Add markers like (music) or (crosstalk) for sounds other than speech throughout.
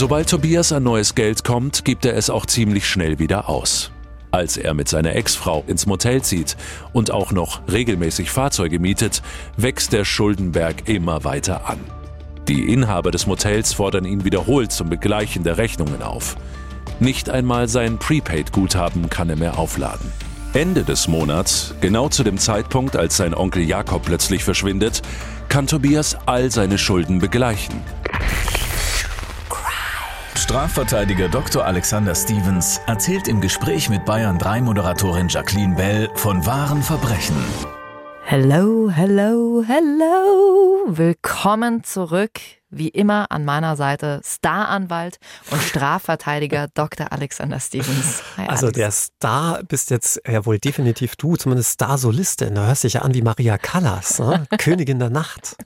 Sobald Tobias an neues Geld kommt, gibt er es auch ziemlich schnell wieder aus. Als er mit seiner Ex-Frau ins Motel zieht und auch noch regelmäßig Fahrzeuge mietet, wächst der Schuldenberg immer weiter an. Die Inhaber des Motels fordern ihn wiederholt zum Begleichen der Rechnungen auf. Nicht einmal sein Prepaid-Guthaben kann er mehr aufladen. Ende des Monats, genau zu dem Zeitpunkt, als sein Onkel Jakob plötzlich verschwindet, kann Tobias all seine Schulden begleichen. Strafverteidiger Dr. Alexander Stevens erzählt im Gespräch mit Bayern 3 Moderatorin Jacqueline Bell von wahren Verbrechen. Hello, hello, hello. Willkommen zurück wie immer an meiner Seite Staranwalt und Strafverteidiger (laughs) Dr. Alexander Stevens. Hi, also der Star bist jetzt ja wohl definitiv du, zumindest Star-Solistin. Du hörst dich ja an wie Maria Callas, ne? (laughs) Königin der Nacht.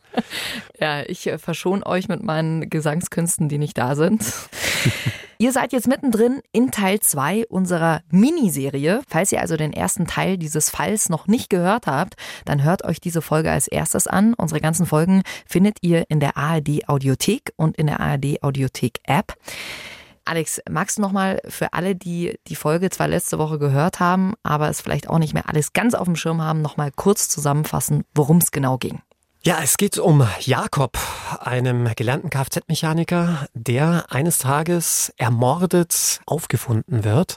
Ja, ich äh, verschone euch mit meinen Gesangskünsten, die nicht da sind. (laughs) Ihr seid jetzt mittendrin in Teil 2 unserer Miniserie. Falls ihr also den ersten Teil dieses Falls noch nicht gehört habt, dann hört euch diese Folge als erstes an. Unsere ganzen Folgen findet ihr in der ARD Audiothek und in der ARD Audiothek App. Alex, magst du nochmal für alle, die die Folge zwar letzte Woche gehört haben, aber es vielleicht auch nicht mehr alles ganz auf dem Schirm haben, nochmal kurz zusammenfassen, worum es genau ging? Ja, es geht um Jakob, einem gelernten Kfz-Mechaniker, der eines Tages ermordet aufgefunden wird.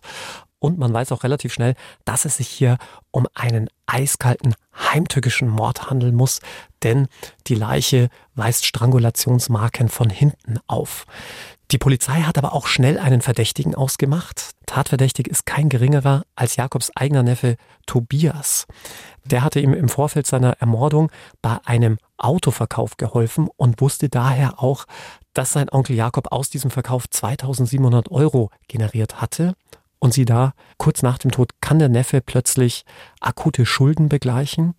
Und man weiß auch relativ schnell, dass es sich hier um einen eiskalten, heimtückischen Mord handeln muss, denn die Leiche weist Strangulationsmarken von hinten auf. Die Polizei hat aber auch schnell einen Verdächtigen ausgemacht. Tatverdächtig ist kein geringerer als Jakobs eigener Neffe Tobias. Der hatte ihm im Vorfeld seiner Ermordung bei einem Autoverkauf geholfen und wusste daher auch, dass sein Onkel Jakob aus diesem Verkauf 2700 Euro generiert hatte. Und sie da, kurz nach dem Tod, kann der Neffe plötzlich akute Schulden begleichen.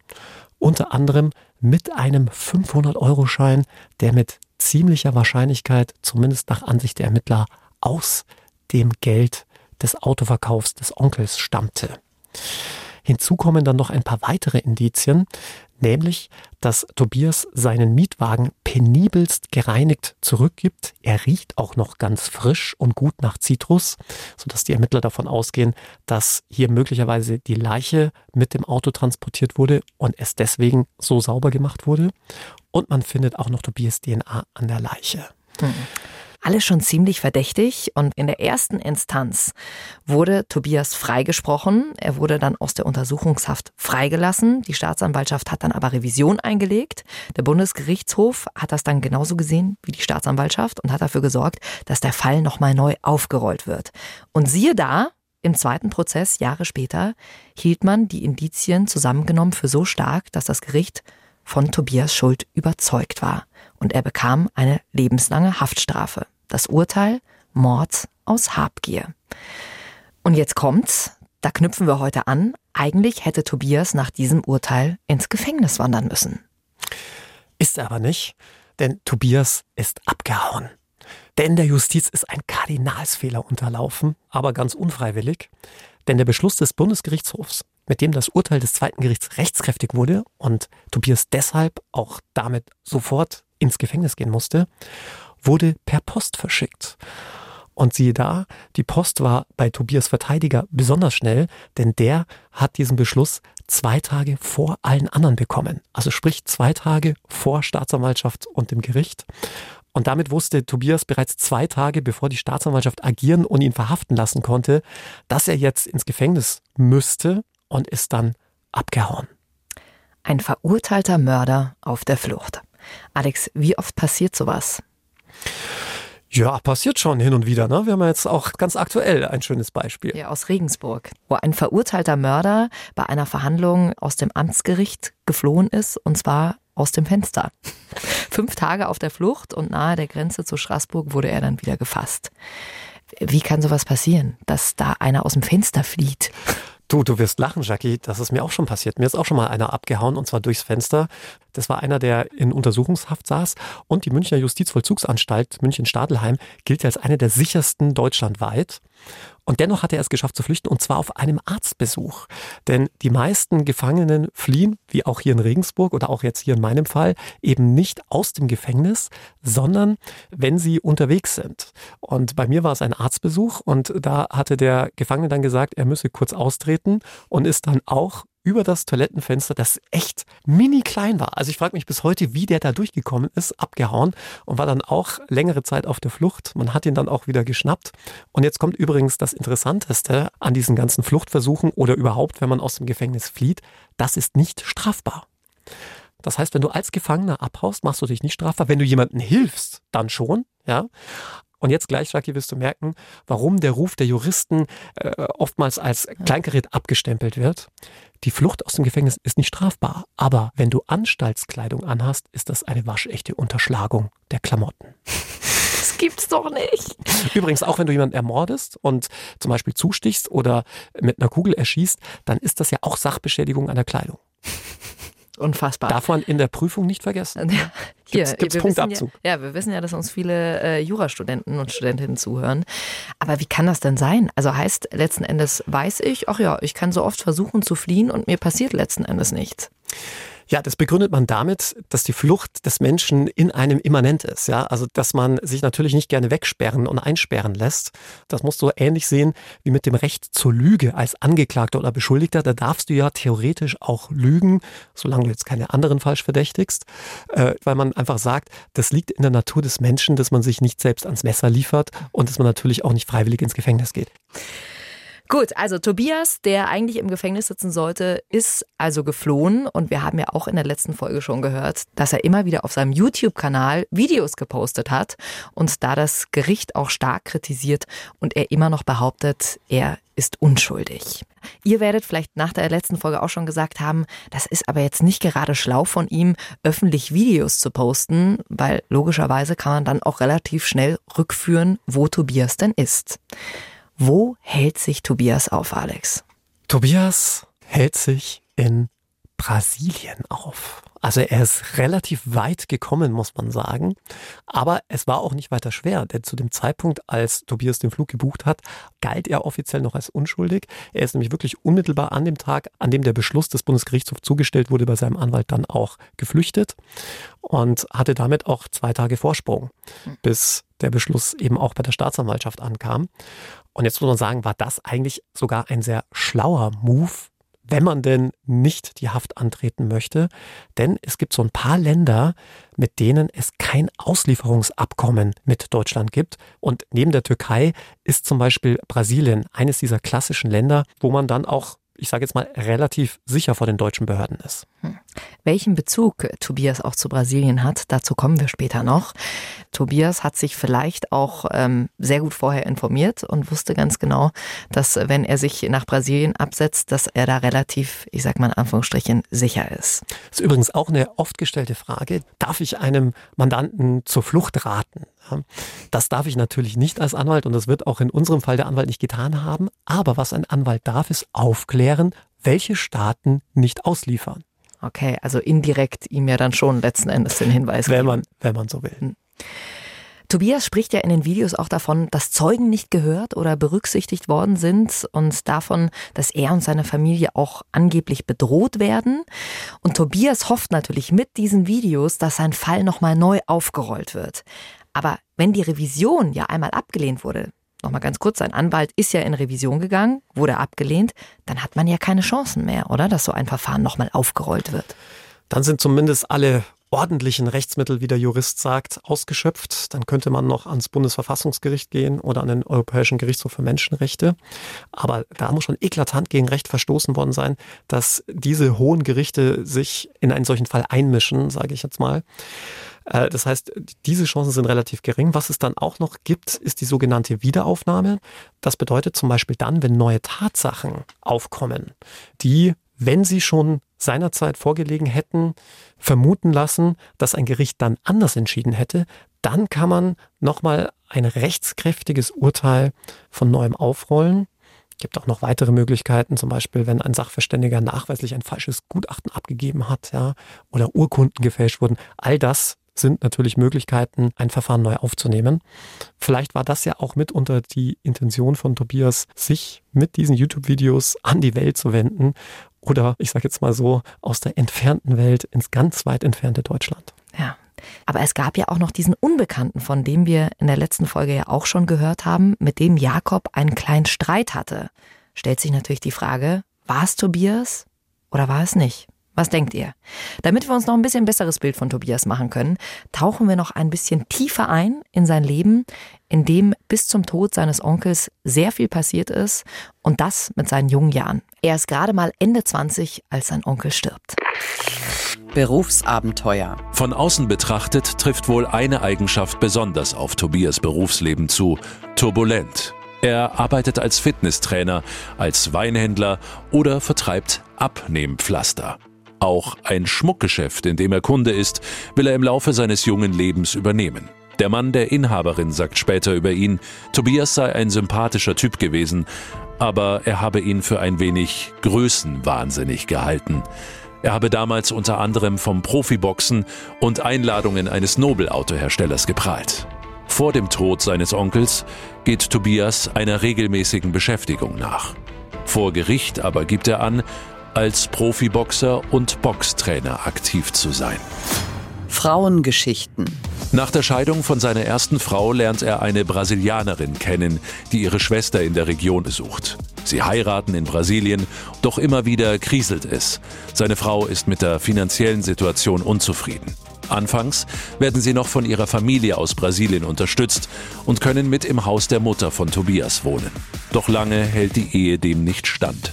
Unter anderem mit einem 500-Euro-Schein, der mit ziemlicher Wahrscheinlichkeit, zumindest nach Ansicht der Ermittler, aus dem Geld des Autoverkaufs des Onkels stammte. Hinzu kommen dann noch ein paar weitere Indizien, nämlich, dass Tobias seinen Mietwagen penibelst gereinigt zurückgibt. Er riecht auch noch ganz frisch und gut nach Zitrus, sodass die Ermittler davon ausgehen, dass hier möglicherweise die Leiche mit dem Auto transportiert wurde und es deswegen so sauber gemacht wurde. Und man findet auch noch Tobias DNA an der Leiche. Hm. Alles schon ziemlich verdächtig und in der ersten Instanz wurde Tobias freigesprochen. Er wurde dann aus der Untersuchungshaft freigelassen. Die Staatsanwaltschaft hat dann aber Revision eingelegt. Der Bundesgerichtshof hat das dann genauso gesehen wie die Staatsanwaltschaft und hat dafür gesorgt, dass der Fall nochmal neu aufgerollt wird. Und siehe da, im zweiten Prozess, Jahre später, hielt man die Indizien zusammengenommen für so stark, dass das Gericht von Tobias Schuld überzeugt war und er bekam eine lebenslange Haftstrafe. Das Urteil Mord aus Habgier. Und jetzt kommt's, da knüpfen wir heute an. Eigentlich hätte Tobias nach diesem Urteil ins Gefängnis wandern müssen. Ist er aber nicht, denn Tobias ist abgehauen. Denn der Justiz ist ein Kardinalsfehler unterlaufen, aber ganz unfreiwillig. Denn der Beschluss des Bundesgerichtshofs mit dem das Urteil des zweiten Gerichts rechtskräftig wurde und Tobias deshalb auch damit sofort ins Gefängnis gehen musste, wurde per Post verschickt. Und siehe da, die Post war bei Tobias Verteidiger besonders schnell, denn der hat diesen Beschluss zwei Tage vor allen anderen bekommen. Also sprich zwei Tage vor Staatsanwaltschaft und dem Gericht. Und damit wusste Tobias bereits zwei Tage, bevor die Staatsanwaltschaft agieren und ihn verhaften lassen konnte, dass er jetzt ins Gefängnis müsste und ist dann abgehauen. Ein verurteilter Mörder auf der Flucht. Alex, wie oft passiert sowas? Ja, passiert schon hin und wieder. Ne? Wir haben ja jetzt auch ganz aktuell ein schönes Beispiel. Ja, aus Regensburg, wo ein verurteilter Mörder bei einer Verhandlung aus dem Amtsgericht geflohen ist, und zwar aus dem Fenster. (laughs) Fünf Tage auf der Flucht und nahe der Grenze zu Straßburg wurde er dann wieder gefasst. Wie kann sowas passieren, dass da einer aus dem Fenster flieht? Du, du wirst lachen, Jackie. Das ist mir auch schon passiert. Mir ist auch schon mal einer abgehauen und zwar durchs Fenster. Das war einer, der in Untersuchungshaft saß und die Münchner Justizvollzugsanstalt München-Stadelheim gilt als eine der sichersten deutschlandweit. Und dennoch hat er es geschafft zu flüchten und zwar auf einem Arztbesuch. Denn die meisten Gefangenen fliehen, wie auch hier in Regensburg oder auch jetzt hier in meinem Fall, eben nicht aus dem Gefängnis, sondern wenn sie unterwegs sind. Und bei mir war es ein Arztbesuch und da hatte der Gefangene dann gesagt, er müsse kurz austreten und ist dann auch über das Toilettenfenster, das echt mini klein war. Also ich frage mich bis heute, wie der da durchgekommen ist, abgehauen und war dann auch längere Zeit auf der Flucht. Man hat ihn dann auch wieder geschnappt. Und jetzt kommt übrigens das Interessanteste an diesen ganzen Fluchtversuchen oder überhaupt, wenn man aus dem Gefängnis flieht, das ist nicht strafbar. Das heißt, wenn du als Gefangener abhaust, machst du dich nicht strafbar. Wenn du jemandem hilfst, dann schon, ja. Und jetzt gleich, Jackie, wirst du merken, warum der Ruf der Juristen äh, oftmals als Kleingerät abgestempelt wird. Die Flucht aus dem Gefängnis ist nicht strafbar, aber wenn du Anstaltskleidung anhast, ist das eine waschechte Unterschlagung der Klamotten. (laughs) Das gibt's doch nicht. Übrigens, auch wenn du jemanden ermordest und zum Beispiel zustichst oder mit einer Kugel erschießt, dann ist das ja auch Sachbeschädigung an der Kleidung. Unfassbar. Darf man in der Prüfung nicht vergessen. (laughs) Ja, hier, Gibt's, gibt's Punktabzug? Ja, ja, wir wissen ja, dass uns viele äh, Jurastudenten und Studentinnen zuhören. Aber wie kann das denn sein? Also heißt letzten Endes weiß ich, ach ja, ich kann so oft versuchen zu fliehen und mir passiert letzten Endes nichts. Ja, das begründet man damit, dass die Flucht des Menschen in einem immanent ist. Ja, also dass man sich natürlich nicht gerne wegsperren und einsperren lässt. Das musst du ähnlich sehen wie mit dem Recht zur Lüge als Angeklagter oder Beschuldigter. Da darfst du ja theoretisch auch lügen, solange du jetzt keine anderen falsch verdächtigst, äh, weil man einfach sagt, das liegt in der Natur des Menschen, dass man sich nicht selbst ans Messer liefert und dass man natürlich auch nicht freiwillig ins Gefängnis geht. Gut, also Tobias, der eigentlich im Gefängnis sitzen sollte, ist also geflohen. Und wir haben ja auch in der letzten Folge schon gehört, dass er immer wieder auf seinem YouTube-Kanal Videos gepostet hat und da das Gericht auch stark kritisiert und er immer noch behauptet, er ist unschuldig. Ihr werdet vielleicht nach der letzten Folge auch schon gesagt haben, das ist aber jetzt nicht gerade schlau von ihm, öffentlich Videos zu posten, weil logischerweise kann man dann auch relativ schnell rückführen, wo Tobias denn ist. Wo hält sich Tobias auf, Alex? Tobias hält sich in Brasilien auf. Also er ist relativ weit gekommen, muss man sagen. Aber es war auch nicht weiter schwer, denn zu dem Zeitpunkt, als Tobias den Flug gebucht hat, galt er offiziell noch als unschuldig. Er ist nämlich wirklich unmittelbar an dem Tag, an dem der Beschluss des Bundesgerichtshofs zugestellt wurde, bei seinem Anwalt dann auch geflüchtet und hatte damit auch zwei Tage Vorsprung, bis der Beschluss eben auch bei der Staatsanwaltschaft ankam. Und jetzt muss man sagen, war das eigentlich sogar ein sehr schlauer Move, wenn man denn nicht die Haft antreten möchte. Denn es gibt so ein paar Länder, mit denen es kein Auslieferungsabkommen mit Deutschland gibt. Und neben der Türkei ist zum Beispiel Brasilien eines dieser klassischen Länder, wo man dann auch ich sage jetzt mal, relativ sicher vor den deutschen Behörden ist. Hm. Welchen Bezug Tobias auch zu Brasilien hat, dazu kommen wir später noch. Tobias hat sich vielleicht auch ähm, sehr gut vorher informiert und wusste ganz genau, dass wenn er sich nach Brasilien absetzt, dass er da relativ, ich sag mal in Anführungsstrichen, sicher ist. Das ist übrigens auch eine oft gestellte Frage. Darf ich einem Mandanten zur Flucht raten? Das darf ich natürlich nicht als Anwalt und das wird auch in unserem Fall der Anwalt nicht getan haben. Aber was ein Anwalt darf, ist aufklären, welche Staaten nicht ausliefern. Okay, also indirekt ihm ja dann schon letzten Endes den Hinweis wenn. Man, wenn man so will. Hm. Tobias spricht ja in den Videos auch davon, dass Zeugen nicht gehört oder berücksichtigt worden sind und davon, dass er und seine Familie auch angeblich bedroht werden. Und Tobias hofft natürlich mit diesen Videos, dass sein Fall nochmal neu aufgerollt wird. Aber wenn die Revision ja einmal abgelehnt wurde, nochmal ganz kurz, sein Anwalt ist ja in Revision gegangen, wurde abgelehnt, dann hat man ja keine Chancen mehr, oder? Dass so ein Verfahren nochmal aufgerollt wird. Dann sind zumindest alle ordentlichen Rechtsmittel, wie der Jurist sagt, ausgeschöpft. Dann könnte man noch ans Bundesverfassungsgericht gehen oder an den Europäischen Gerichtshof für Menschenrechte. Aber da muss schon eklatant gegen Recht verstoßen worden sein, dass diese hohen Gerichte sich in einen solchen Fall einmischen, sage ich jetzt mal. Äh, das heißt, diese Chancen sind relativ gering. Was es dann auch noch gibt, ist die sogenannte Wiederaufnahme. Das bedeutet zum Beispiel dann, wenn neue Tatsachen aufkommen, die wenn sie schon seinerzeit vorgelegen hätten, vermuten lassen, dass ein Gericht dann anders entschieden hätte, dann kann man nochmal ein rechtskräftiges Urteil von neuem aufrollen. Es gibt auch noch weitere Möglichkeiten, zum Beispiel, wenn ein Sachverständiger nachweislich ein falsches Gutachten abgegeben hat, ja, oder Urkunden gefälscht wurden. All das sind natürlich Möglichkeiten, ein Verfahren neu aufzunehmen. Vielleicht war das ja auch mitunter die Intention von Tobias, sich mit diesen YouTube-Videos an die Welt zu wenden oder ich sage jetzt mal so aus der entfernten Welt ins ganz weit entfernte Deutschland. Ja. Aber es gab ja auch noch diesen Unbekannten, von dem wir in der letzten Folge ja auch schon gehört haben, mit dem Jakob einen kleinen Streit hatte. Stellt sich natürlich die Frage, war es Tobias oder war es nicht? Was denkt ihr? Damit wir uns noch ein bisschen besseres Bild von Tobias machen können, tauchen wir noch ein bisschen tiefer ein in sein Leben, in dem bis zum Tod seines Onkels sehr viel passiert ist und das mit seinen jungen Jahren. Er ist gerade mal Ende 20, als sein Onkel stirbt. Berufsabenteuer. Von außen betrachtet trifft wohl eine Eigenschaft besonders auf Tobias Berufsleben zu. Turbulent. Er arbeitet als Fitnesstrainer, als Weinhändler oder vertreibt Abnehmpflaster. Auch ein Schmuckgeschäft, in dem er Kunde ist, will er im Laufe seines jungen Lebens übernehmen. Der Mann der Inhaberin sagt später über ihn, Tobias sei ein sympathischer Typ gewesen, aber er habe ihn für ein wenig größenwahnsinnig gehalten. Er habe damals unter anderem vom Profiboxen und Einladungen eines Nobelautoherstellers geprahlt. Vor dem Tod seines Onkels geht Tobias einer regelmäßigen Beschäftigung nach. Vor Gericht aber gibt er an, als Profiboxer und Boxtrainer aktiv zu sein. Frauengeschichten. Nach der Scheidung von seiner ersten Frau lernt er eine Brasilianerin kennen, die ihre Schwester in der Region besucht. Sie heiraten in Brasilien, doch immer wieder kriselt es. Seine Frau ist mit der finanziellen Situation unzufrieden. Anfangs werden sie noch von ihrer Familie aus Brasilien unterstützt und können mit im Haus der Mutter von Tobias wohnen. Doch lange hält die Ehe dem nicht stand.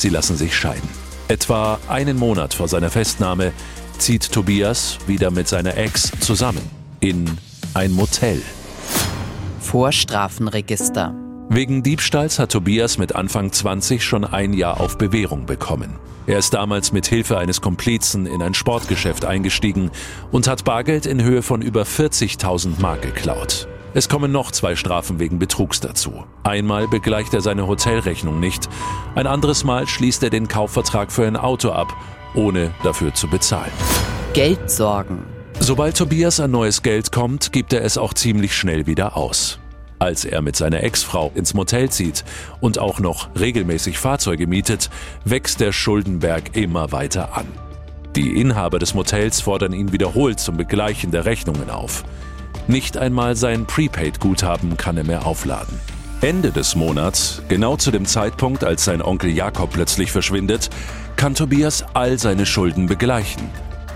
Sie lassen sich scheiden. Etwa einen Monat vor seiner Festnahme zieht Tobias wieder mit seiner Ex zusammen in ein Motel. Vorstrafenregister. Wegen Diebstahls hat Tobias mit Anfang 20 schon ein Jahr auf Bewährung bekommen. Er ist damals mit Hilfe eines Komplizen in ein Sportgeschäft eingestiegen und hat Bargeld in Höhe von über 40.000 Mark geklaut. Es kommen noch zwei Strafen wegen Betrugs dazu. Einmal begleicht er seine Hotelrechnung nicht, ein anderes Mal schließt er den Kaufvertrag für ein Auto ab, ohne dafür zu bezahlen. Geldsorgen. Sobald Tobias an neues Geld kommt, gibt er es auch ziemlich schnell wieder aus. Als er mit seiner Ex-Frau ins Motel zieht und auch noch regelmäßig Fahrzeuge mietet, wächst der Schuldenberg immer weiter an. Die Inhaber des Motels fordern ihn wiederholt zum Begleichen der Rechnungen auf. Nicht einmal sein Prepaid-Guthaben kann er mehr aufladen. Ende des Monats, genau zu dem Zeitpunkt, als sein Onkel Jakob plötzlich verschwindet, kann Tobias all seine Schulden begleichen.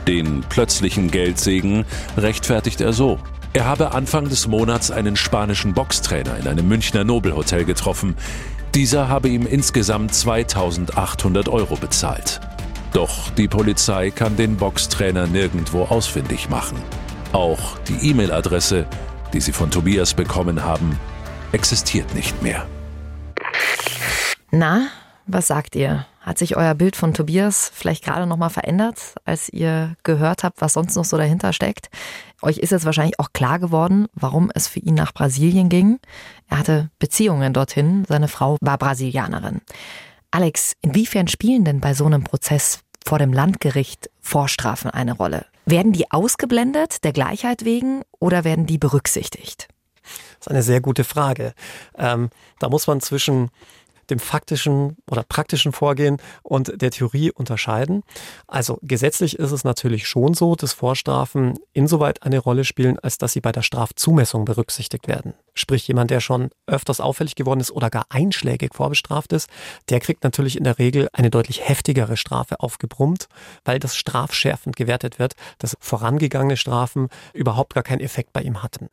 Den plötzlichen Geldsegen rechtfertigt er so. Er habe Anfang des Monats einen spanischen Boxtrainer in einem Münchner Nobelhotel getroffen. Dieser habe ihm insgesamt 2800 Euro bezahlt. Doch die Polizei kann den Boxtrainer nirgendwo ausfindig machen. Auch die E-Mail-Adresse, die sie von Tobias bekommen haben, existiert nicht mehr. Na, was sagt ihr? Hat sich euer Bild von Tobias vielleicht gerade noch mal verändert, als ihr gehört habt, was sonst noch so dahinter steckt? Euch ist jetzt wahrscheinlich auch klar geworden, warum es für ihn nach Brasilien ging. Er hatte Beziehungen dorthin, seine Frau war Brasilianerin. Alex, inwiefern spielen denn bei so einem Prozess vor dem Landgericht Vorstrafen eine Rolle? Werden die ausgeblendet der Gleichheit wegen oder werden die berücksichtigt? Das ist eine sehr gute Frage. Ähm, da muss man zwischen dem faktischen oder praktischen Vorgehen und der Theorie unterscheiden. Also gesetzlich ist es natürlich schon so, dass Vorstrafen insoweit eine Rolle spielen, als dass sie bei der Strafzumessung berücksichtigt werden. Sprich, jemand, der schon öfters auffällig geworden ist oder gar einschlägig vorbestraft ist, der kriegt natürlich in der Regel eine deutlich heftigere Strafe aufgebrummt, weil das strafschärfend gewertet wird, dass vorangegangene Strafen überhaupt gar keinen Effekt bei ihm hatten.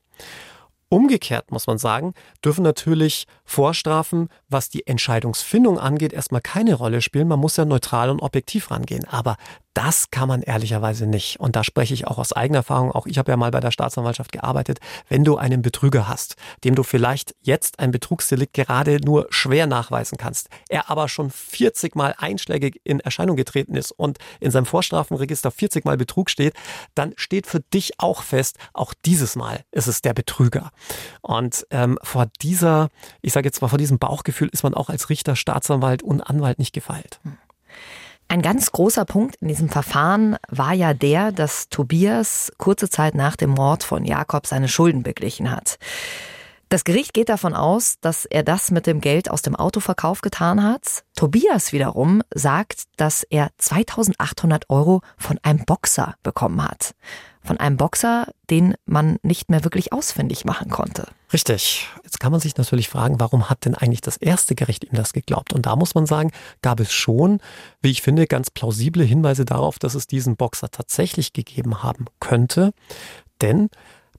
Umgekehrt muss man sagen, dürfen natürlich Vorstrafen, was die Entscheidungsfindung angeht, erstmal keine Rolle spielen. Man muss ja neutral und objektiv rangehen. Aber Das kann man ehrlicherweise nicht. Und da spreche ich auch aus eigener Erfahrung. Auch ich habe ja mal bei der Staatsanwaltschaft gearbeitet. Wenn du einen Betrüger hast, dem du vielleicht jetzt ein Betrugsdelikt gerade nur schwer nachweisen kannst, er aber schon 40 Mal einschlägig in Erscheinung getreten ist und in seinem Vorstrafenregister 40 Mal Betrug steht, dann steht für dich auch fest, auch dieses Mal ist es der Betrüger. Und ähm, vor dieser, ich sage jetzt mal, vor diesem Bauchgefühl ist man auch als Richter, Staatsanwalt und Anwalt nicht gefeilt. Ein ganz großer Punkt in diesem Verfahren war ja der, dass Tobias kurze Zeit nach dem Mord von Jakob seine Schulden beglichen hat. Das Gericht geht davon aus, dass er das mit dem Geld aus dem Autoverkauf getan hat. Tobias wiederum sagt, dass er 2800 Euro von einem Boxer bekommen hat von einem Boxer, den man nicht mehr wirklich ausfindig machen konnte. Richtig. Jetzt kann man sich natürlich fragen, warum hat denn eigentlich das erste Gericht ihm das geglaubt? Und da muss man sagen, gab es schon, wie ich finde, ganz plausible Hinweise darauf, dass es diesen Boxer tatsächlich gegeben haben könnte. Denn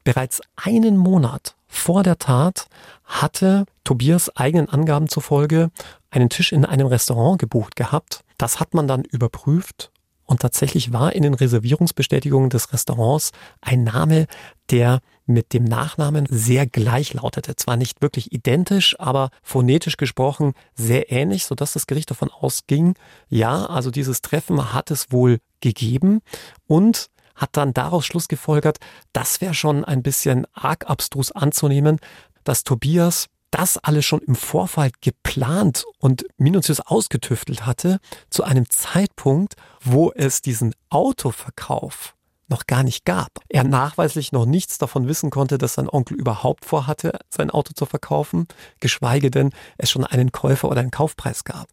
bereits einen Monat vor der Tat hatte Tobias eigenen Angaben zufolge einen Tisch in einem Restaurant gebucht gehabt. Das hat man dann überprüft und tatsächlich war in den Reservierungsbestätigungen des Restaurants ein Name, der mit dem Nachnamen sehr gleich lautete. Zwar nicht wirklich identisch, aber phonetisch gesprochen sehr ähnlich, sodass das Gericht davon ausging, ja, also dieses Treffen hat es wohl gegeben und hat dann daraus Schluss gefolgert, das wäre schon ein bisschen arg abstrus anzunehmen, dass Tobias das alles schon im Vorfall geplant und minutiös ausgetüftelt hatte, zu einem Zeitpunkt, wo es diesen Autoverkauf noch gar nicht gab. Er nachweislich noch nichts davon wissen konnte, dass sein Onkel überhaupt vorhatte, sein Auto zu verkaufen, geschweige denn es schon einen Käufer oder einen Kaufpreis gab.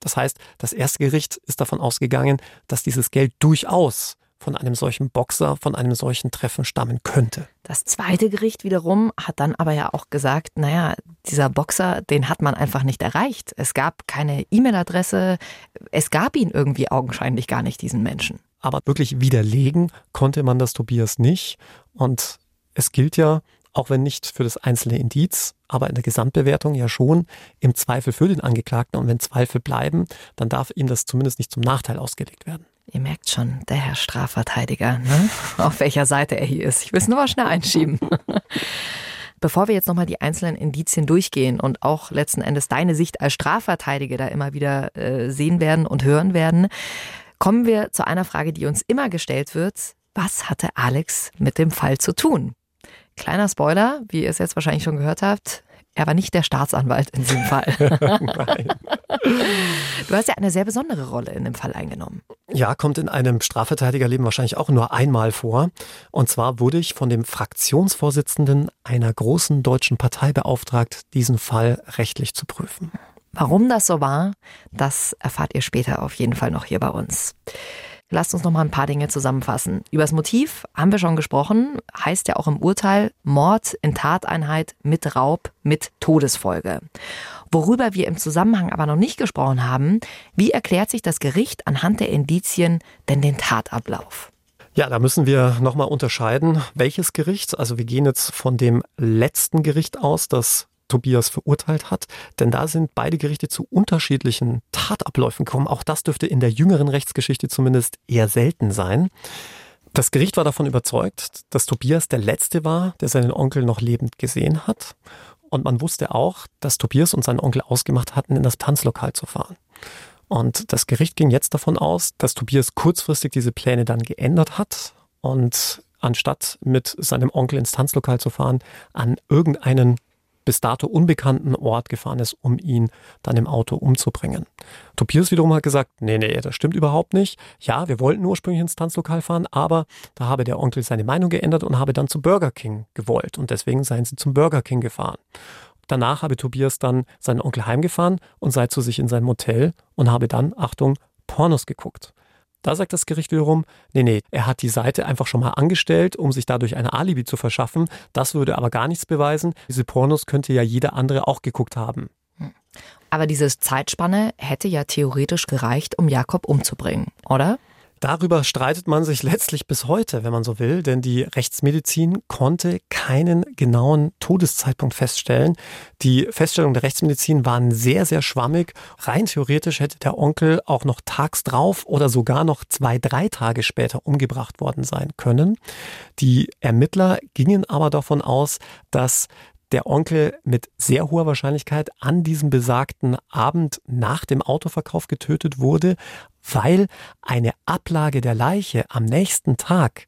Das heißt, das erste Gericht ist davon ausgegangen, dass dieses Geld durchaus von einem solchen Boxer, von einem solchen Treffen stammen könnte. Das zweite Gericht wiederum hat dann aber ja auch gesagt, naja, dieser Boxer, den hat man einfach nicht erreicht. Es gab keine E-Mail-Adresse, es gab ihn irgendwie augenscheinlich gar nicht, diesen Menschen. Aber wirklich widerlegen konnte man das Tobias nicht. Und es gilt ja, auch wenn nicht für das einzelne Indiz, aber in der Gesamtbewertung ja schon im Zweifel für den Angeklagten. Und wenn Zweifel bleiben, dann darf ihm das zumindest nicht zum Nachteil ausgelegt werden. Ihr merkt schon, der Herr Strafverteidiger, ne? (laughs) auf welcher Seite er hier ist. Ich will es nur mal schnell einschieben. (laughs) Bevor wir jetzt nochmal die einzelnen Indizien durchgehen und auch letzten Endes deine Sicht als Strafverteidiger da immer wieder äh, sehen werden und hören werden, kommen wir zu einer Frage, die uns immer gestellt wird. Was hatte Alex mit dem Fall zu tun? Kleiner Spoiler, wie ihr es jetzt wahrscheinlich schon gehört habt, er war nicht der Staatsanwalt in diesem Fall. (laughs) Nein. Du hast ja eine sehr besondere Rolle in dem Fall eingenommen. Ja, kommt in einem Strafverteidigerleben wahrscheinlich auch nur einmal vor. Und zwar wurde ich von dem Fraktionsvorsitzenden einer großen deutschen Partei beauftragt, diesen Fall rechtlich zu prüfen. Warum das so war, das erfahrt ihr später auf jeden Fall noch hier bei uns. Lasst uns noch mal ein paar Dinge zusammenfassen. Über das Motiv haben wir schon gesprochen, heißt ja auch im Urteil Mord in Tateinheit mit Raub mit Todesfolge. Worüber wir im Zusammenhang aber noch nicht gesprochen haben, wie erklärt sich das Gericht anhand der Indizien denn den Tatablauf? Ja, da müssen wir nochmal unterscheiden, welches Gericht. Also wir gehen jetzt von dem letzten Gericht aus, das Tobias verurteilt hat, denn da sind beide Gerichte zu unterschiedlichen Tatabläufen gekommen. Auch das dürfte in der jüngeren Rechtsgeschichte zumindest eher selten sein. Das Gericht war davon überzeugt, dass Tobias der Letzte war, der seinen Onkel noch lebend gesehen hat. Und man wusste auch, dass Tobias und sein Onkel ausgemacht hatten, in das Tanzlokal zu fahren. Und das Gericht ging jetzt davon aus, dass Tobias kurzfristig diese Pläne dann geändert hat und anstatt mit seinem Onkel ins Tanzlokal zu fahren, an irgendeinen bis dato unbekannten Ort gefahren ist, um ihn dann im Auto umzubringen. Tobias wiederum hat gesagt, nee, nee, das stimmt überhaupt nicht. Ja, wir wollten ursprünglich ins Tanzlokal fahren, aber da habe der Onkel seine Meinung geändert und habe dann zu Burger King gewollt und deswegen seien sie zum Burger King gefahren. Danach habe Tobias dann seinen Onkel heimgefahren und sei zu sich in sein Motel und habe dann, Achtung, Pornos geguckt. Da sagt das Gericht wiederum, nee, nee, er hat die Seite einfach schon mal angestellt, um sich dadurch eine Alibi zu verschaffen. Das würde aber gar nichts beweisen. Diese Pornos könnte ja jeder andere auch geguckt haben. Aber diese Zeitspanne hätte ja theoretisch gereicht, um Jakob umzubringen, oder? Darüber streitet man sich letztlich bis heute, wenn man so will, denn die Rechtsmedizin konnte keinen genauen Todeszeitpunkt feststellen. Die Feststellungen der Rechtsmedizin waren sehr, sehr schwammig. Rein theoretisch hätte der Onkel auch noch tags drauf oder sogar noch zwei, drei Tage später umgebracht worden sein können. Die Ermittler gingen aber davon aus, dass der Onkel mit sehr hoher Wahrscheinlichkeit an diesem besagten Abend nach dem Autoverkauf getötet wurde, weil eine Ablage der Leiche am nächsten Tag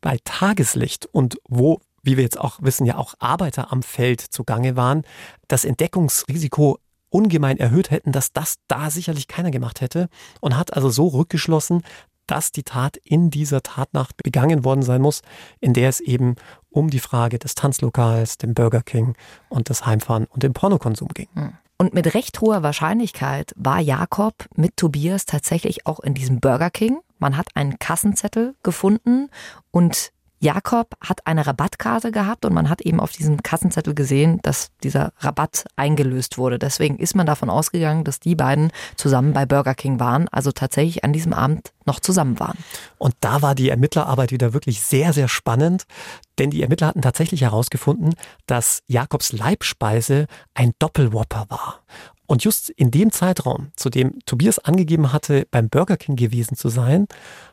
bei Tageslicht und wo, wie wir jetzt auch wissen, ja auch Arbeiter am Feld zugange waren, das Entdeckungsrisiko ungemein erhöht hätten, dass das da sicherlich keiner gemacht hätte und hat also so rückgeschlossen, dass die Tat in dieser Tatnacht begangen worden sein muss, in der es eben um die Frage des Tanzlokals, dem Burger King und des Heimfahren und dem Pornokonsum ging. Hm. Und mit recht hoher Wahrscheinlichkeit war Jakob mit Tobias tatsächlich auch in diesem Burger King. Man hat einen Kassenzettel gefunden und Jakob hat eine Rabattkarte gehabt und man hat eben auf diesem Kassenzettel gesehen, dass dieser Rabatt eingelöst wurde. Deswegen ist man davon ausgegangen, dass die beiden zusammen bei Burger King waren, also tatsächlich an diesem Abend noch zusammen waren. Und da war die Ermittlerarbeit wieder wirklich sehr, sehr spannend, denn die Ermittler hatten tatsächlich herausgefunden, dass Jakobs Leibspeise ein Doppelwhopper war. Und just in dem Zeitraum, zu dem Tobias angegeben hatte, beim Burger King gewesen zu sein,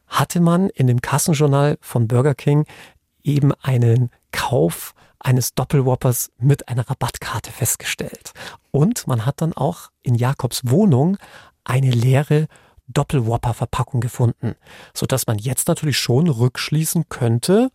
hatte man in dem Kassenjournal von Burger King eben einen Kauf eines Doppelwhoppers mit einer Rabattkarte festgestellt. Und man hat dann auch in Jakobs Wohnung eine leere Doppelwhopper-Verpackung gefunden, sodass man jetzt natürlich schon rückschließen könnte,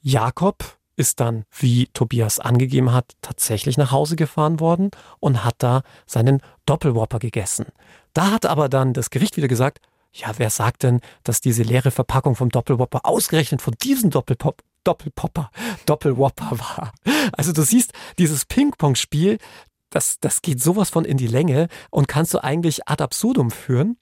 Jakob ist dann, wie Tobias angegeben hat, tatsächlich nach Hause gefahren worden und hat da seinen Doppelwhopper gegessen. Da hat aber dann das Gericht wieder gesagt, ja, wer sagt denn, dass diese leere Verpackung vom Doppelwhopper ausgerechnet von diesem Doppelpop Doppelpopper, Doppelwhopper war. Also du siehst, dieses Ping-Pong-Spiel, das, das geht sowas von in die Länge und kannst du eigentlich ad absurdum führen.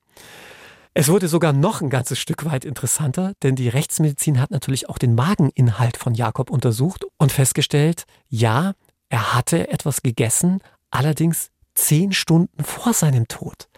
Es wurde sogar noch ein ganzes Stück weit interessanter, denn die Rechtsmedizin hat natürlich auch den Mageninhalt von Jakob untersucht und festgestellt, ja, er hatte etwas gegessen, allerdings zehn Stunden vor seinem Tod.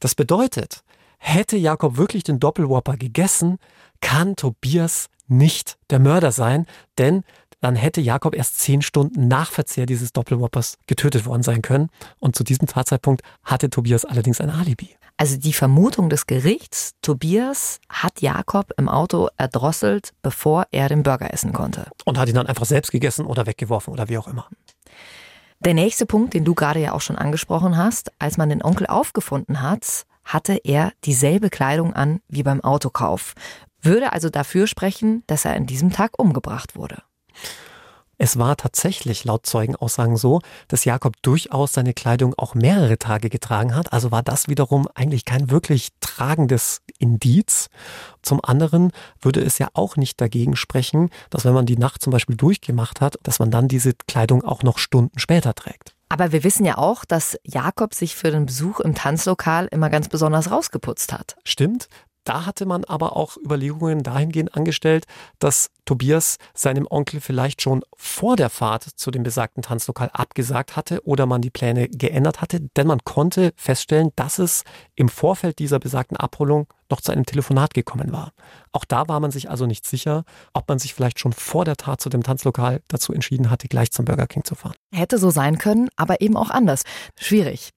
Das bedeutet, hätte Jakob wirklich den Doppelwhopper gegessen, kann Tobias nicht der Mörder sein, denn dann hätte Jakob erst zehn Stunden nach Verzehr dieses Doppelwhoppers getötet worden sein können. Und zu diesem Tatzeitpunkt hatte Tobias allerdings ein Alibi. Also die Vermutung des Gerichts, Tobias hat Jakob im Auto erdrosselt, bevor er den Burger essen konnte. Und hat ihn dann einfach selbst gegessen oder weggeworfen oder wie auch immer. Der nächste Punkt, den du gerade ja auch schon angesprochen hast, als man den Onkel aufgefunden hat, hatte er dieselbe Kleidung an wie beim Autokauf. Würde also dafür sprechen, dass er an diesem Tag umgebracht wurde. Es war tatsächlich laut Zeugenaussagen so, dass Jakob durchaus seine Kleidung auch mehrere Tage getragen hat. Also war das wiederum eigentlich kein wirklich tragendes Indiz. Zum anderen würde es ja auch nicht dagegen sprechen, dass wenn man die Nacht zum Beispiel durchgemacht hat, dass man dann diese Kleidung auch noch Stunden später trägt. Aber wir wissen ja auch, dass Jakob sich für den Besuch im Tanzlokal immer ganz besonders rausgeputzt hat. Stimmt. Da hatte man aber auch Überlegungen dahingehend angestellt, dass Tobias seinem Onkel vielleicht schon vor der Fahrt zu dem besagten Tanzlokal abgesagt hatte oder man die Pläne geändert hatte, denn man konnte feststellen, dass es im Vorfeld dieser besagten Abholung noch zu einem Telefonat gekommen war. Auch da war man sich also nicht sicher, ob man sich vielleicht schon vor der Tat zu dem Tanzlokal dazu entschieden hatte, gleich zum Burger King zu fahren. Hätte so sein können, aber eben auch anders. Schwierig.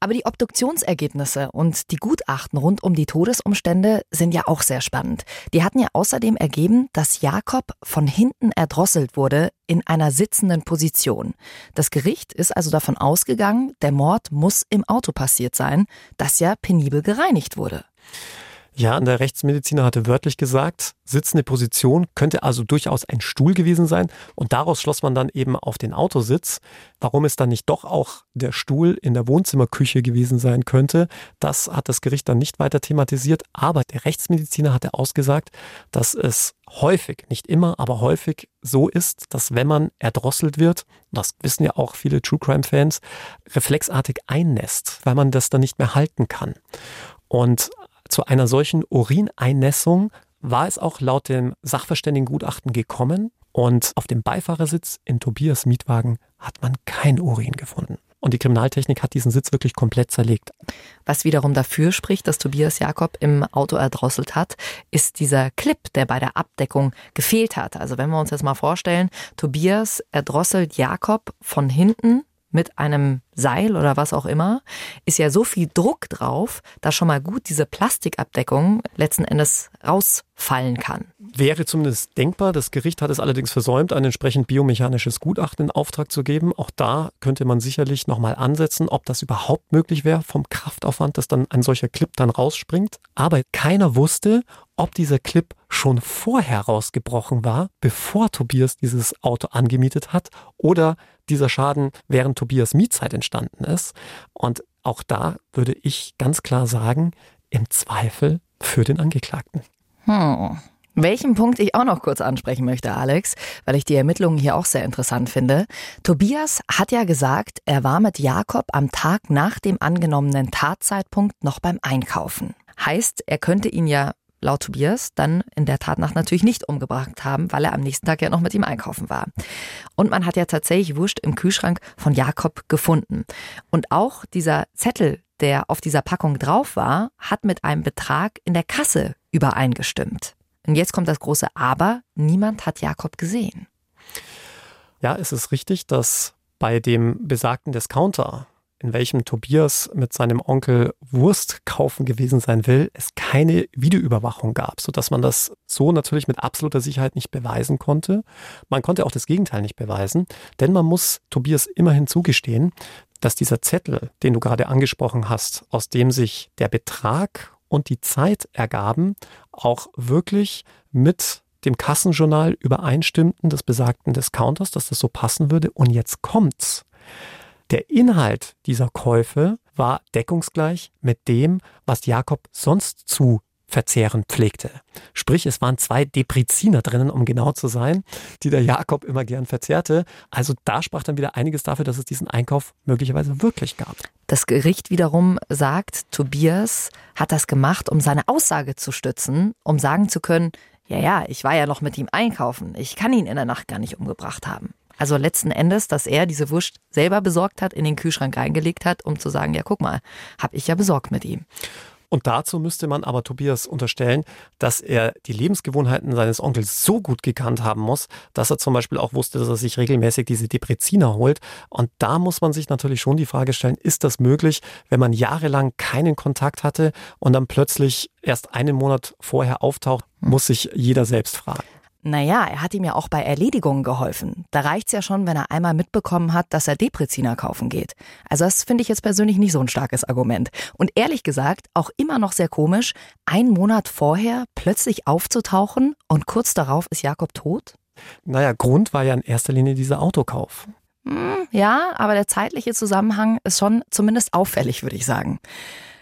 Aber die Obduktionsergebnisse und die Gutachten rund um die Todesumstände sind ja auch sehr spannend. Die hatten ja außerdem ergeben, dass Jakob von hinten erdrosselt wurde in einer sitzenden Position. Das Gericht ist also davon ausgegangen, der Mord muss im Auto passiert sein, das ja penibel gereinigt wurde. Ja, der Rechtsmediziner hatte wörtlich gesagt, sitzende Position könnte also durchaus ein Stuhl gewesen sein und daraus schloss man dann eben auf den Autositz. Warum es dann nicht doch auch der Stuhl in der Wohnzimmerküche gewesen sein könnte, das hat das Gericht dann nicht weiter thematisiert, aber der Rechtsmediziner hatte ausgesagt, dass es häufig, nicht immer, aber häufig so ist, dass wenn man erdrosselt wird, das wissen ja auch viele True Crime Fans, reflexartig einnässt, weil man das dann nicht mehr halten kann. Und zu einer solchen Urineinnässung war es auch laut dem Sachverständigengutachten gekommen und auf dem Beifahrersitz in Tobias Mietwagen hat man kein Urin gefunden. und die Kriminaltechnik hat diesen Sitz wirklich komplett zerlegt. Was wiederum dafür spricht, dass Tobias Jakob im Auto erdrosselt hat, ist dieser Clip, der bei der Abdeckung gefehlt hat. Also wenn wir uns jetzt mal vorstellen, Tobias erdrosselt Jakob von hinten mit einem Seil oder was auch immer, ist ja so viel Druck drauf, dass schon mal gut diese Plastikabdeckung letzten Endes rausfallen kann. Wäre zumindest denkbar. Das Gericht hat es allerdings versäumt, ein entsprechend biomechanisches Gutachten in Auftrag zu geben. Auch da könnte man sicherlich nochmal ansetzen, ob das überhaupt möglich wäre vom Kraftaufwand, dass dann ein solcher Clip dann rausspringt. Aber keiner wusste, ob dieser Clip schon vorher rausgebrochen war, bevor Tobias dieses Auto angemietet hat oder dieser Schaden während Tobias Mietzeit entstanden ist. Und auch da würde ich ganz klar sagen, im Zweifel für den Angeklagten. Hm. Welchen Punkt ich auch noch kurz ansprechen möchte, Alex, weil ich die Ermittlungen hier auch sehr interessant finde. Tobias hat ja gesagt, er war mit Jakob am Tag nach dem angenommenen Tatzeitpunkt noch beim Einkaufen. Heißt, er könnte ihn ja laut Tobias dann in der Tatnacht natürlich nicht umgebracht haben, weil er am nächsten Tag ja noch mit ihm einkaufen war. Und man hat ja tatsächlich Wurst im Kühlschrank von Jakob gefunden. Und auch dieser Zettel, der auf dieser Packung drauf war, hat mit einem Betrag in der Kasse übereingestimmt. Und jetzt kommt das große Aber, niemand hat Jakob gesehen. Ja, es ist richtig, dass bei dem besagten Discounter in welchem Tobias mit seinem Onkel Wurst kaufen gewesen sein will, es keine Videoüberwachung gab, sodass man das so natürlich mit absoluter Sicherheit nicht beweisen konnte. Man konnte auch das Gegenteil nicht beweisen, denn man muss Tobias immerhin zugestehen, dass dieser Zettel, den du gerade angesprochen hast, aus dem sich der Betrag und die Zeit ergaben, auch wirklich mit dem Kassenjournal übereinstimmten des besagten Discounters, dass das so passen würde. Und jetzt kommt's. Der Inhalt dieser Käufe war deckungsgleich mit dem, was Jakob sonst zu verzehren pflegte. Sprich, es waren zwei Depriziner drinnen, um genau zu sein, die der Jakob immer gern verzehrte. Also da sprach dann wieder einiges dafür, dass es diesen Einkauf möglicherweise wirklich gab. Das Gericht wiederum sagt, Tobias hat das gemacht, um seine Aussage zu stützen, um sagen zu können, ja, ja, ich war ja noch mit ihm einkaufen. Ich kann ihn in der Nacht gar nicht umgebracht haben. Also letzten Endes, dass er diese Wurst selber besorgt hat, in den Kühlschrank reingelegt hat, um zu sagen, ja, guck mal, habe ich ja besorgt mit ihm. Und dazu müsste man aber Tobias unterstellen, dass er die Lebensgewohnheiten seines Onkels so gut gekannt haben muss, dass er zum Beispiel auch wusste, dass er sich regelmäßig diese Depreziner holt. Und da muss man sich natürlich schon die Frage stellen, ist das möglich, wenn man jahrelang keinen Kontakt hatte und dann plötzlich erst einen Monat vorher auftaucht, muss sich jeder selbst fragen. Naja, er hat ihm ja auch bei Erledigungen geholfen. Da reicht's ja schon, wenn er einmal mitbekommen hat, dass er Depreziner kaufen geht. Also das finde ich jetzt persönlich nicht so ein starkes Argument. Und ehrlich gesagt, auch immer noch sehr komisch, einen Monat vorher plötzlich aufzutauchen und kurz darauf ist Jakob tot? Naja, Grund war ja in erster Linie dieser Autokauf. Hm, ja, aber der zeitliche Zusammenhang ist schon zumindest auffällig, würde ich sagen.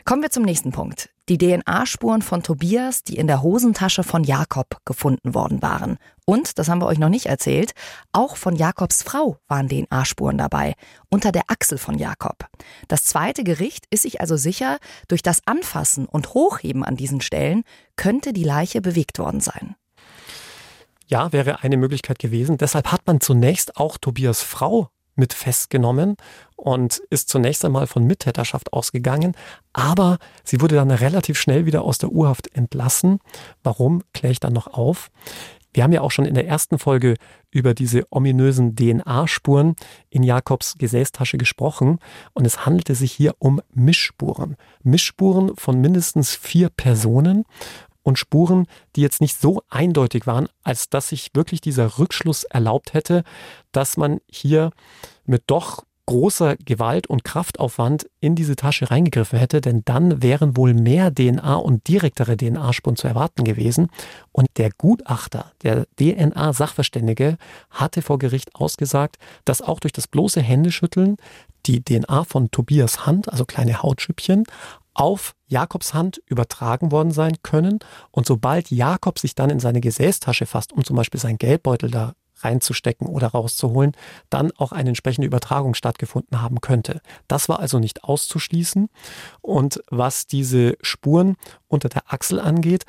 Kommen wir zum nächsten Punkt. Die DNA-Spuren von Tobias, die in der Hosentasche von Jakob gefunden worden waren. Und, das haben wir euch noch nicht erzählt, auch von Jakobs Frau waren DNA-Spuren dabei, unter der Achsel von Jakob. Das zweite Gericht ist sich also sicher, durch das Anfassen und Hochheben an diesen Stellen könnte die Leiche bewegt worden sein. Ja, wäre eine Möglichkeit gewesen. Deshalb hat man zunächst auch Tobias Frau mit festgenommen und ist zunächst einmal von Mittäterschaft ausgegangen, aber sie wurde dann relativ schnell wieder aus der Urhaft entlassen. Warum, kläre ich dann noch auf. Wir haben ja auch schon in der ersten Folge über diese ominösen DNA-Spuren in Jakobs Gesäßtasche gesprochen und es handelte sich hier um Mischspuren. Mischspuren von mindestens vier Personen und Spuren, die jetzt nicht so eindeutig waren, als dass sich wirklich dieser Rückschluss erlaubt hätte, dass man hier mit doch großer Gewalt und Kraftaufwand in diese Tasche reingegriffen hätte, denn dann wären wohl mehr DNA und direktere DNA-Spuren zu erwarten gewesen. Und der Gutachter, der DNA-Sachverständige, hatte vor Gericht ausgesagt, dass auch durch das bloße Händeschütteln die DNA von Tobias Hand, also kleine Hautschüppchen, auf Jakobs Hand übertragen worden sein können. Und sobald Jakob sich dann in seine Gesäßtasche fasst, um zum Beispiel seinen Geldbeutel da reinzustecken oder rauszuholen, dann auch eine entsprechende Übertragung stattgefunden haben könnte. Das war also nicht auszuschließen. Und was diese Spuren unter der Achsel angeht,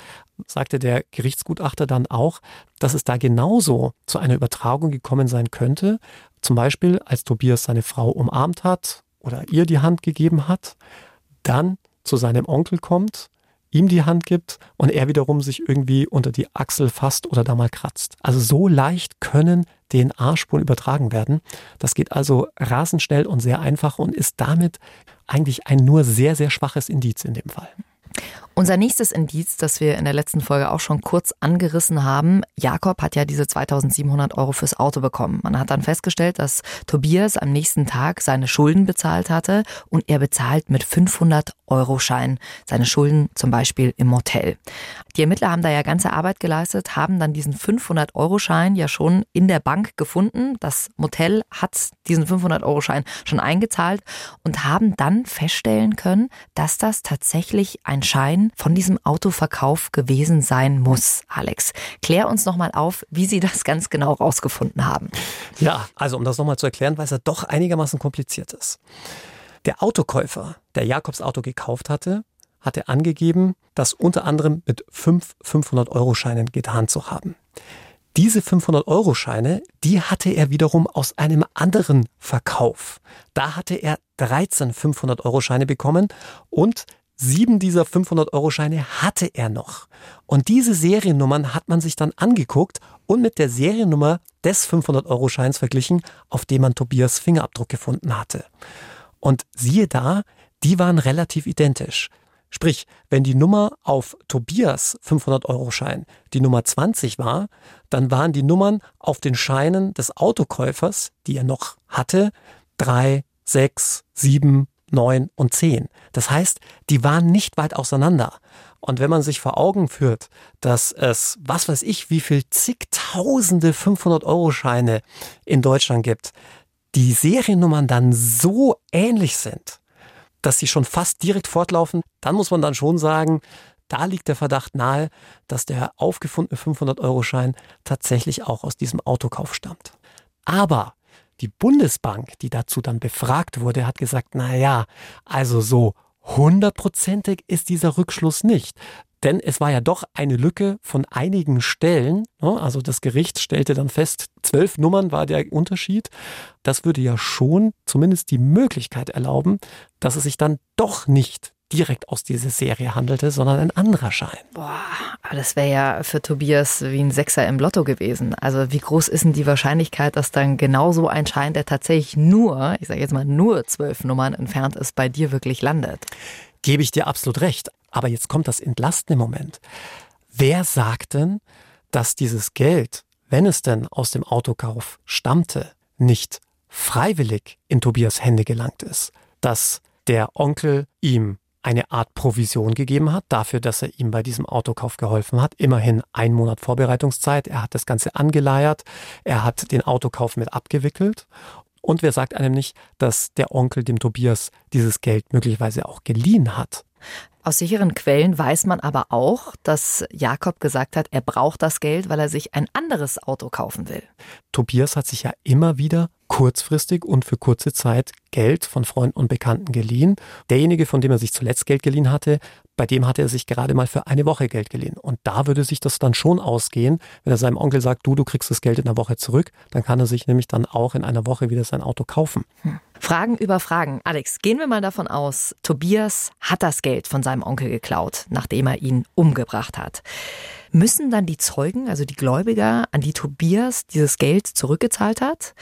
sagte der Gerichtsgutachter dann auch, dass es da genauso zu einer Übertragung gekommen sein könnte. Zum Beispiel, als Tobias seine Frau umarmt hat oder ihr die Hand gegeben hat, dann zu seinem Onkel kommt, ihm die Hand gibt und er wiederum sich irgendwie unter die Achsel fasst oder da mal kratzt. Also so leicht können DNA-Spuren übertragen werden. Das geht also rasend schnell und sehr einfach und ist damit eigentlich ein nur sehr, sehr schwaches Indiz in dem Fall. Unser nächstes Indiz, das wir in der letzten Folge auch schon kurz angerissen haben, Jakob hat ja diese 2700 Euro fürs Auto bekommen. Man hat dann festgestellt, dass Tobias am nächsten Tag seine Schulden bezahlt hatte und er bezahlt mit 500 Euro Schein seine Schulden zum Beispiel im Motel. Die Ermittler haben da ja ganze Arbeit geleistet, haben dann diesen 500-Euro-Schein ja schon in der Bank gefunden. Das Motel hat diesen 500-Euro-Schein schon eingezahlt und haben dann feststellen können, dass das tatsächlich ein Schein von diesem Autoverkauf gewesen sein muss. Alex, klär uns nochmal auf, wie Sie das ganz genau rausgefunden haben. Ja, also um das nochmal zu erklären, weil es ja doch einigermaßen kompliziert ist. Der Autokäufer, der Jakobs Auto gekauft hatte, hatte angegeben, das unter anderem mit fünf 500-Euro-Scheinen getan zu haben. Diese 500-Euro-Scheine, die hatte er wiederum aus einem anderen Verkauf. Da hatte er 13 500-Euro-Scheine bekommen und sieben dieser 500-Euro-Scheine hatte er noch. Und diese Seriennummern hat man sich dann angeguckt und mit der Seriennummer des 500-Euro-Scheins verglichen, auf dem man Tobias Fingerabdruck gefunden hatte. Und siehe da, die waren relativ identisch. Sprich, wenn die Nummer auf Tobias 500-Euro-Schein die Nummer 20 war, dann waren die Nummern auf den Scheinen des Autokäufers, die er noch hatte, 3, 6, 7, 9 und 10. Das heißt, die waren nicht weit auseinander. Und wenn man sich vor Augen führt, dass es, was weiß ich, wie viel zigtausende 500-Euro-Scheine in Deutschland gibt, die Seriennummern dann so ähnlich sind, dass sie schon fast direkt fortlaufen, dann muss man dann schon sagen, da liegt der Verdacht nahe, dass der aufgefundene 500-Euro-Schein tatsächlich auch aus diesem Autokauf stammt. Aber die Bundesbank, die dazu dann befragt wurde, hat gesagt, na ja, also so hundertprozentig ist dieser Rückschluss nicht. Denn es war ja doch eine Lücke von einigen Stellen. Ne? Also das Gericht stellte dann fest, zwölf Nummern war der Unterschied. Das würde ja schon zumindest die Möglichkeit erlauben, dass es sich dann doch nicht direkt aus dieser Serie handelte, sondern ein anderer Schein. Boah, aber das wäre ja für Tobias wie ein Sechser im Lotto gewesen. Also wie groß ist denn die Wahrscheinlichkeit, dass dann genau so ein Schein, der tatsächlich nur, ich sage jetzt mal nur zwölf Nummern entfernt ist, bei dir wirklich landet? Gebe ich dir absolut recht. Aber jetzt kommt das entlastende Moment. Wer sagt denn, dass dieses Geld, wenn es denn aus dem Autokauf stammte, nicht freiwillig in Tobias Hände gelangt ist? Dass der Onkel ihm eine Art Provision gegeben hat, dafür, dass er ihm bei diesem Autokauf geholfen hat. Immerhin ein Monat Vorbereitungszeit. Er hat das Ganze angeleiert. Er hat den Autokauf mit abgewickelt. Und wer sagt einem nicht, dass der Onkel dem Tobias dieses Geld möglicherweise auch geliehen hat? Aus sicheren Quellen weiß man aber auch, dass Jakob gesagt hat, er braucht das Geld, weil er sich ein anderes Auto kaufen will. Tobias hat sich ja immer wieder kurzfristig und für kurze Zeit Geld von Freunden und Bekannten geliehen. Derjenige, von dem er sich zuletzt Geld geliehen hatte, bei dem hatte er sich gerade mal für eine Woche Geld geliehen. Und da würde sich das dann schon ausgehen, wenn er seinem Onkel sagt, du, du kriegst das Geld in einer Woche zurück, dann kann er sich nämlich dann auch in einer Woche wieder sein Auto kaufen. Hm. Fragen über Fragen. Alex, gehen wir mal davon aus, Tobias hat das Geld von seinem Onkel geklaut, nachdem er ihn umgebracht hat. Müssen dann die Zeugen, also die Gläubiger, an die Tobias dieses Geld zurückgezahlt hat?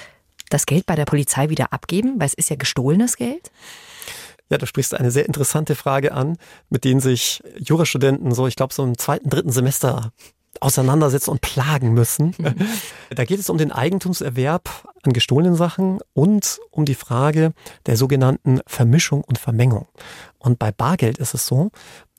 das Geld bei der Polizei wieder abgeben? Weil es ist ja gestohlenes Geld. Ja, du sprichst eine sehr interessante Frage an, mit denen sich Jurastudenten so, ich glaube, so im zweiten, dritten Semester auseinandersetzen und plagen müssen. (laughs) Mhm. Da geht es um den Eigentumserwerb an gestohlenen Sachen und um die Frage der sogenannten Vermischung und Vermengung. Und bei Bargeld ist es so,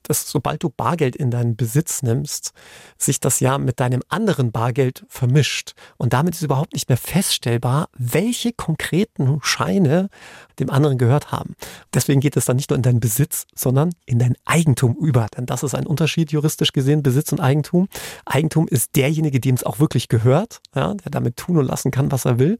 dass sobald du Bargeld in deinen Besitz nimmst, sich das ja mit deinem anderen Bargeld vermischt. Und damit ist überhaupt nicht mehr feststellbar, welche konkreten Scheine dem anderen gehört haben. Deswegen geht es dann nicht nur in deinen Besitz, sondern in dein Eigentum über. Denn das ist ein Unterschied juristisch gesehen, Besitz und Eigentum. Eigentum ist derjenige, dem es auch wirklich gehört, ja, der damit tun und lassen kann, was er will.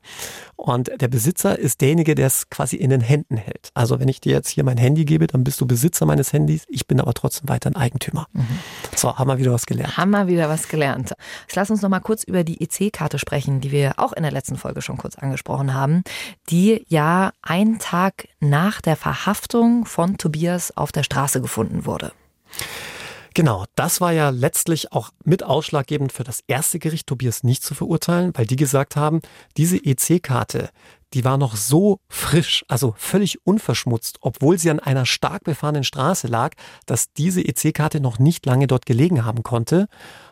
Und der Besitzer ist derjenige, der es quasi in den Händen hält. Also wenn ich dir jetzt hier mein Handy gebe, dann bist du Besitzer meines Handys, ich bin aber trotzdem trotzdem weiterhin Eigentümer. Mhm. So, haben wir wieder was gelernt. Haben wir wieder was gelernt. Jetzt lass uns noch mal kurz über die EC-Karte sprechen, die wir auch in der letzten Folge schon kurz angesprochen haben, die ja einen Tag nach der Verhaftung von Tobias auf der Straße gefunden wurde. Genau, das war ja letztlich auch mit ausschlaggebend für das erste Gericht, Tobias nicht zu verurteilen, weil die gesagt haben, diese EC-Karte, die war noch so frisch, also völlig unverschmutzt, obwohl sie an einer stark befahrenen Straße lag, dass diese EC-Karte noch nicht lange dort gelegen haben konnte.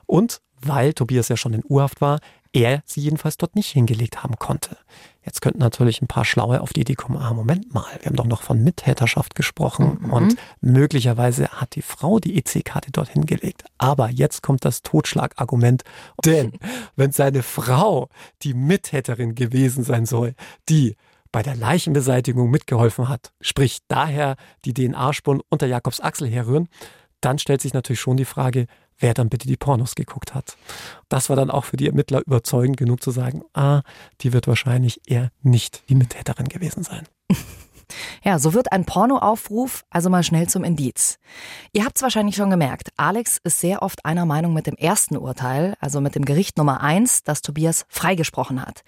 Und weil Tobias ja schon in Urhaft war, er sie jedenfalls dort nicht hingelegt haben konnte. Jetzt könnten natürlich ein paar Schlaue auf die Idee kommen, ah, Moment mal, wir haben doch noch von Mittäterschaft gesprochen mhm. und möglicherweise hat die Frau die EC-Karte dort hingelegt. Aber jetzt kommt das Totschlagargument, denn (laughs) wenn seine Frau die Mittäterin gewesen sein soll, die bei der Leichenbeseitigung mitgeholfen hat, sprich daher die DNA-Spuren unter Jakobs Achsel herrühren, dann stellt sich natürlich schon die Frage, wer dann bitte die Pornos geguckt hat. Das war dann auch für die Ermittler überzeugend genug zu sagen, ah, die wird wahrscheinlich eher nicht die Mittäterin gewesen sein. (laughs) Ja, so wird ein Pornoaufruf also mal schnell zum Indiz. Ihr habt es wahrscheinlich schon gemerkt, Alex ist sehr oft einer Meinung mit dem ersten Urteil, also mit dem Gericht Nummer eins, das Tobias freigesprochen hat.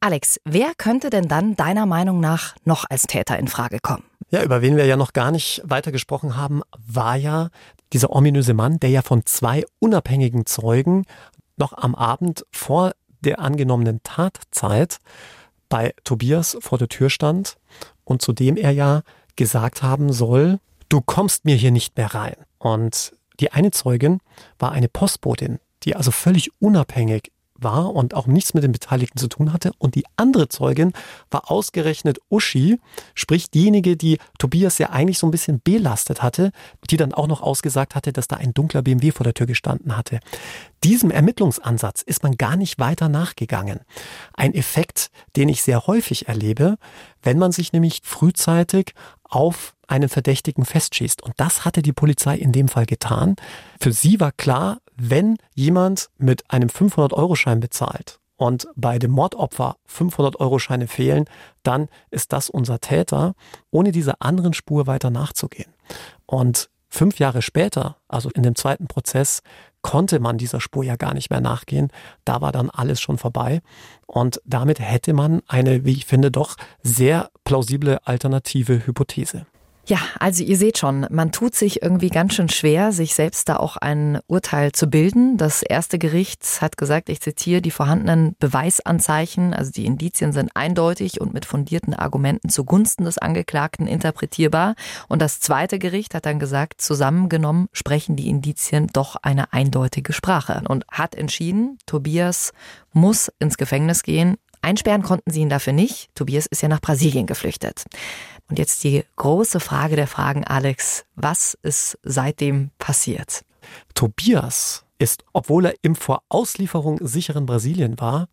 Alex, wer könnte denn dann deiner Meinung nach noch als Täter in Frage kommen? Ja, über wen wir ja noch gar nicht weiter gesprochen haben, war ja dieser ominöse Mann, der ja von zwei unabhängigen Zeugen noch am Abend vor der angenommenen Tatzeit bei Tobias vor der Tür stand und zu dem er ja gesagt haben soll, du kommst mir hier nicht mehr rein. Und die eine Zeugin war eine Postbotin, die also völlig unabhängig war und auch nichts mit den Beteiligten zu tun hatte. Und die andere Zeugin war ausgerechnet Uschi, sprich diejenige, die Tobias ja eigentlich so ein bisschen belastet hatte, die dann auch noch ausgesagt hatte, dass da ein dunkler BMW vor der Tür gestanden hatte. Diesem Ermittlungsansatz ist man gar nicht weiter nachgegangen. Ein Effekt, den ich sehr häufig erlebe, wenn man sich nämlich frühzeitig auf einen Verdächtigen festschießt. Und das hatte die Polizei in dem Fall getan. Für sie war klar, wenn jemand mit einem 500-Euro-Schein bezahlt und bei dem Mordopfer 500-Euro-Scheine fehlen, dann ist das unser Täter, ohne dieser anderen Spur weiter nachzugehen. Und fünf Jahre später, also in dem zweiten Prozess, konnte man dieser Spur ja gar nicht mehr nachgehen. Da war dann alles schon vorbei. Und damit hätte man eine, wie ich finde, doch sehr plausible alternative Hypothese. Ja, also ihr seht schon, man tut sich irgendwie ganz schön schwer, sich selbst da auch ein Urteil zu bilden. Das erste Gericht hat gesagt, ich zitiere, die vorhandenen Beweisanzeichen, also die Indizien sind eindeutig und mit fundierten Argumenten zugunsten des Angeklagten interpretierbar. Und das zweite Gericht hat dann gesagt, zusammengenommen sprechen die Indizien doch eine eindeutige Sprache und hat entschieden, Tobias muss ins Gefängnis gehen. Einsperren konnten sie ihn dafür nicht. Tobias ist ja nach Brasilien geflüchtet. Und jetzt die große Frage der Fragen, Alex. Was ist seitdem passiert? Tobias ist, obwohl er im vor Auslieferung sicheren Brasilien war,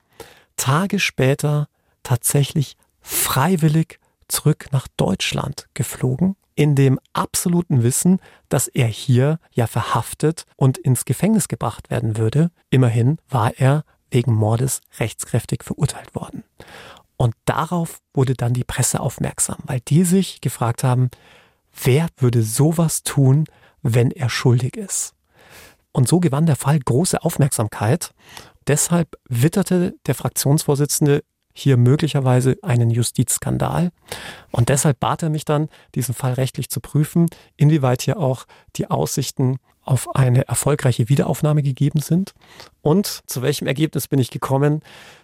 Tage später tatsächlich freiwillig zurück nach Deutschland geflogen, in dem absoluten Wissen, dass er hier ja verhaftet und ins Gefängnis gebracht werden würde. Immerhin war er wegen Mordes rechtskräftig verurteilt worden. Und darauf wurde dann die Presse aufmerksam, weil die sich gefragt haben, wer würde sowas tun, wenn er schuldig ist? Und so gewann der Fall große Aufmerksamkeit. Deshalb witterte der Fraktionsvorsitzende hier möglicherweise einen Justizskandal. Und deshalb bat er mich dann, diesen Fall rechtlich zu prüfen, inwieweit hier auch die Aussichten auf eine erfolgreiche Wiederaufnahme gegeben sind. Und zu welchem Ergebnis bin ich gekommen?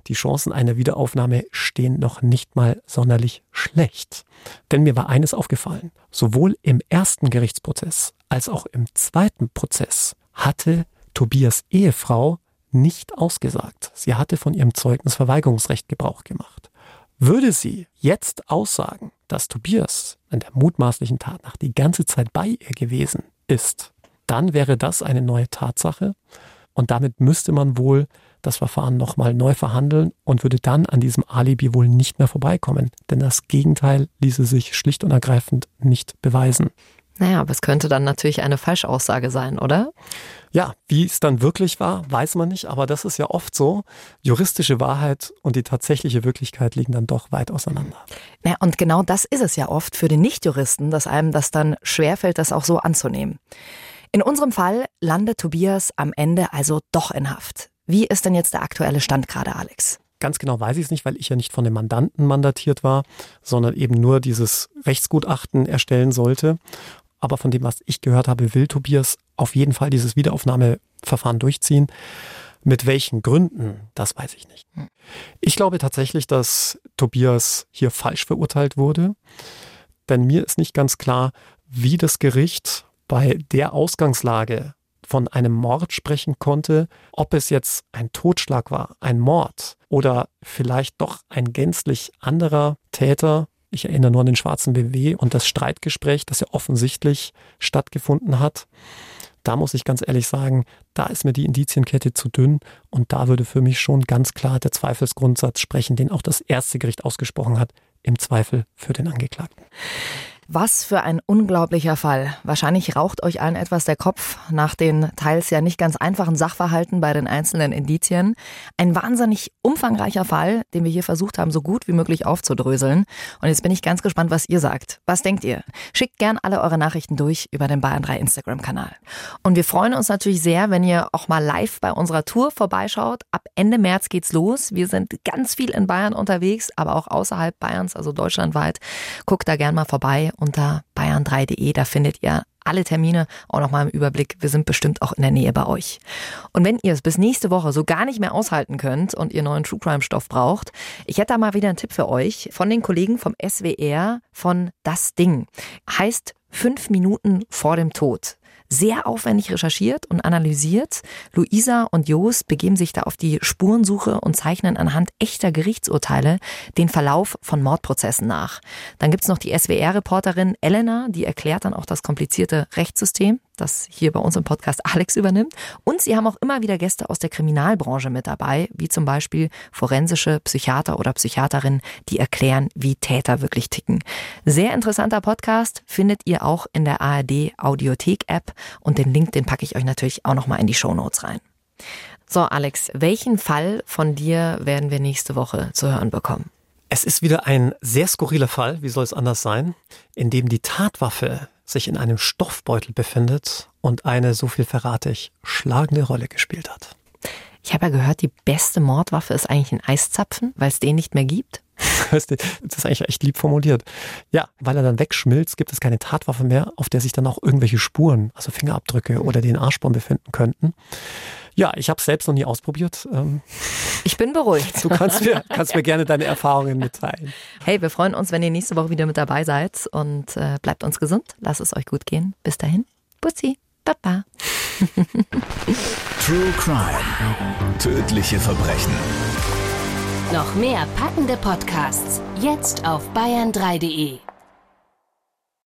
Die Chancen einer Wiederaufnahme stehen noch nicht mal sonderlich schlecht. Denn mir war eines aufgefallen. Sowohl im ersten Gerichtsprozess als auch im zweiten Prozess hatte Tobias Ehefrau nicht ausgesagt. Sie hatte von ihrem Zeugnisverweigerungsrecht Gebrauch gemacht. Würde sie jetzt aussagen, dass Tobias an der mutmaßlichen Tat nach die ganze Zeit bei ihr gewesen ist, dann wäre das eine neue Tatsache und damit müsste man wohl das Verfahren nochmal neu verhandeln und würde dann an diesem Alibi wohl nicht mehr vorbeikommen, denn das Gegenteil ließe sich schlicht und ergreifend nicht beweisen. Naja, aber es könnte dann natürlich eine Falschaussage sein, oder? Ja, wie es dann wirklich war, weiß man nicht, aber das ist ja oft so. Juristische Wahrheit und die tatsächliche Wirklichkeit liegen dann doch weit auseinander. Ja, und genau das ist es ja oft für den Nichtjuristen, dass einem das dann schwerfällt, das auch so anzunehmen. In unserem Fall landet Tobias am Ende also doch in Haft. Wie ist denn jetzt der aktuelle Stand gerade, Alex? Ganz genau weiß ich es nicht, weil ich ja nicht von dem Mandanten mandatiert war, sondern eben nur dieses Rechtsgutachten erstellen sollte. Aber von dem, was ich gehört habe, will Tobias auf jeden Fall dieses Wiederaufnahmeverfahren durchziehen. Mit welchen Gründen, das weiß ich nicht. Hm. Ich glaube tatsächlich, dass Tobias hier falsch verurteilt wurde. Denn mir ist nicht ganz klar, wie das Gericht bei der Ausgangslage von einem Mord sprechen konnte, ob es jetzt ein Totschlag war, ein Mord oder vielleicht doch ein gänzlich anderer Täter. Ich erinnere nur an den schwarzen BW und das Streitgespräch, das ja offensichtlich stattgefunden hat. Da muss ich ganz ehrlich sagen, da ist mir die Indizienkette zu dünn und da würde für mich schon ganz klar der Zweifelsgrundsatz sprechen, den auch das erste Gericht ausgesprochen hat, im Zweifel für den Angeklagten. Was für ein unglaublicher Fall. Wahrscheinlich raucht euch allen etwas der Kopf nach den teils ja nicht ganz einfachen Sachverhalten bei den einzelnen Indizien. Ein wahnsinnig umfangreicher Fall, den wir hier versucht haben, so gut wie möglich aufzudröseln. Und jetzt bin ich ganz gespannt, was ihr sagt. Was denkt ihr? Schickt gern alle eure Nachrichten durch über den Bayern 3 Instagram-Kanal. Und wir freuen uns natürlich sehr, wenn ihr auch mal live bei unserer Tour vorbeischaut. Ab Ende März geht's los. Wir sind ganz viel in Bayern unterwegs, aber auch außerhalb Bayerns, also deutschlandweit. Guckt da gern mal vorbei unter bayern3.de. Da findet ihr alle Termine auch nochmal im Überblick. Wir sind bestimmt auch in der Nähe bei euch. Und wenn ihr es bis nächste Woche so gar nicht mehr aushalten könnt und ihr neuen True Crime Stoff braucht, ich hätte da mal wieder einen Tipp für euch von den Kollegen vom SWR von Das Ding. Heißt fünf Minuten vor dem Tod sehr aufwendig recherchiert und analysiert. Luisa und Jos begeben sich da auf die Spurensuche und zeichnen anhand echter Gerichtsurteile den Verlauf von Mordprozessen nach. Dann gibt's noch die SWR-Reporterin Elena, die erklärt dann auch das komplizierte Rechtssystem das hier bei uns im Podcast Alex übernimmt. Und sie haben auch immer wieder Gäste aus der Kriminalbranche mit dabei, wie zum Beispiel forensische Psychiater oder Psychiaterinnen, die erklären, wie Täter wirklich ticken. Sehr interessanter Podcast findet ihr auch in der ARD Audiothek App und den Link, den packe ich euch natürlich auch nochmal in die Show Notes rein. So, Alex, welchen Fall von dir werden wir nächste Woche zu hören bekommen? Es ist wieder ein sehr skurriler Fall, wie soll es anders sein, in dem die Tatwaffe sich in einem Stoffbeutel befindet und eine, so viel verrate ich, schlagende Rolle gespielt hat. Ich habe ja gehört, die beste Mordwaffe ist eigentlich ein Eiszapfen, weil es den nicht mehr gibt. (laughs) Das ist eigentlich echt lieb formuliert. Ja, weil er dann wegschmilzt, gibt es keine Tatwaffe mehr, auf der sich dann auch irgendwelche Spuren, also Fingerabdrücke oder den Arschbaum befinden könnten. Ja, ich habe es selbst noch nie ausprobiert. Ähm, ich bin beruhigt. Du kannst mir, kannst mir gerne deine Erfahrungen mitteilen. Hey, wir freuen uns, wenn ihr nächste Woche wieder mit dabei seid und äh, bleibt uns gesund. Lasst es euch gut gehen. Bis dahin. Bussi. Baba. (laughs) True Crime. Tödliche Verbrechen. Noch mehr packende Podcasts jetzt auf bayern3.de.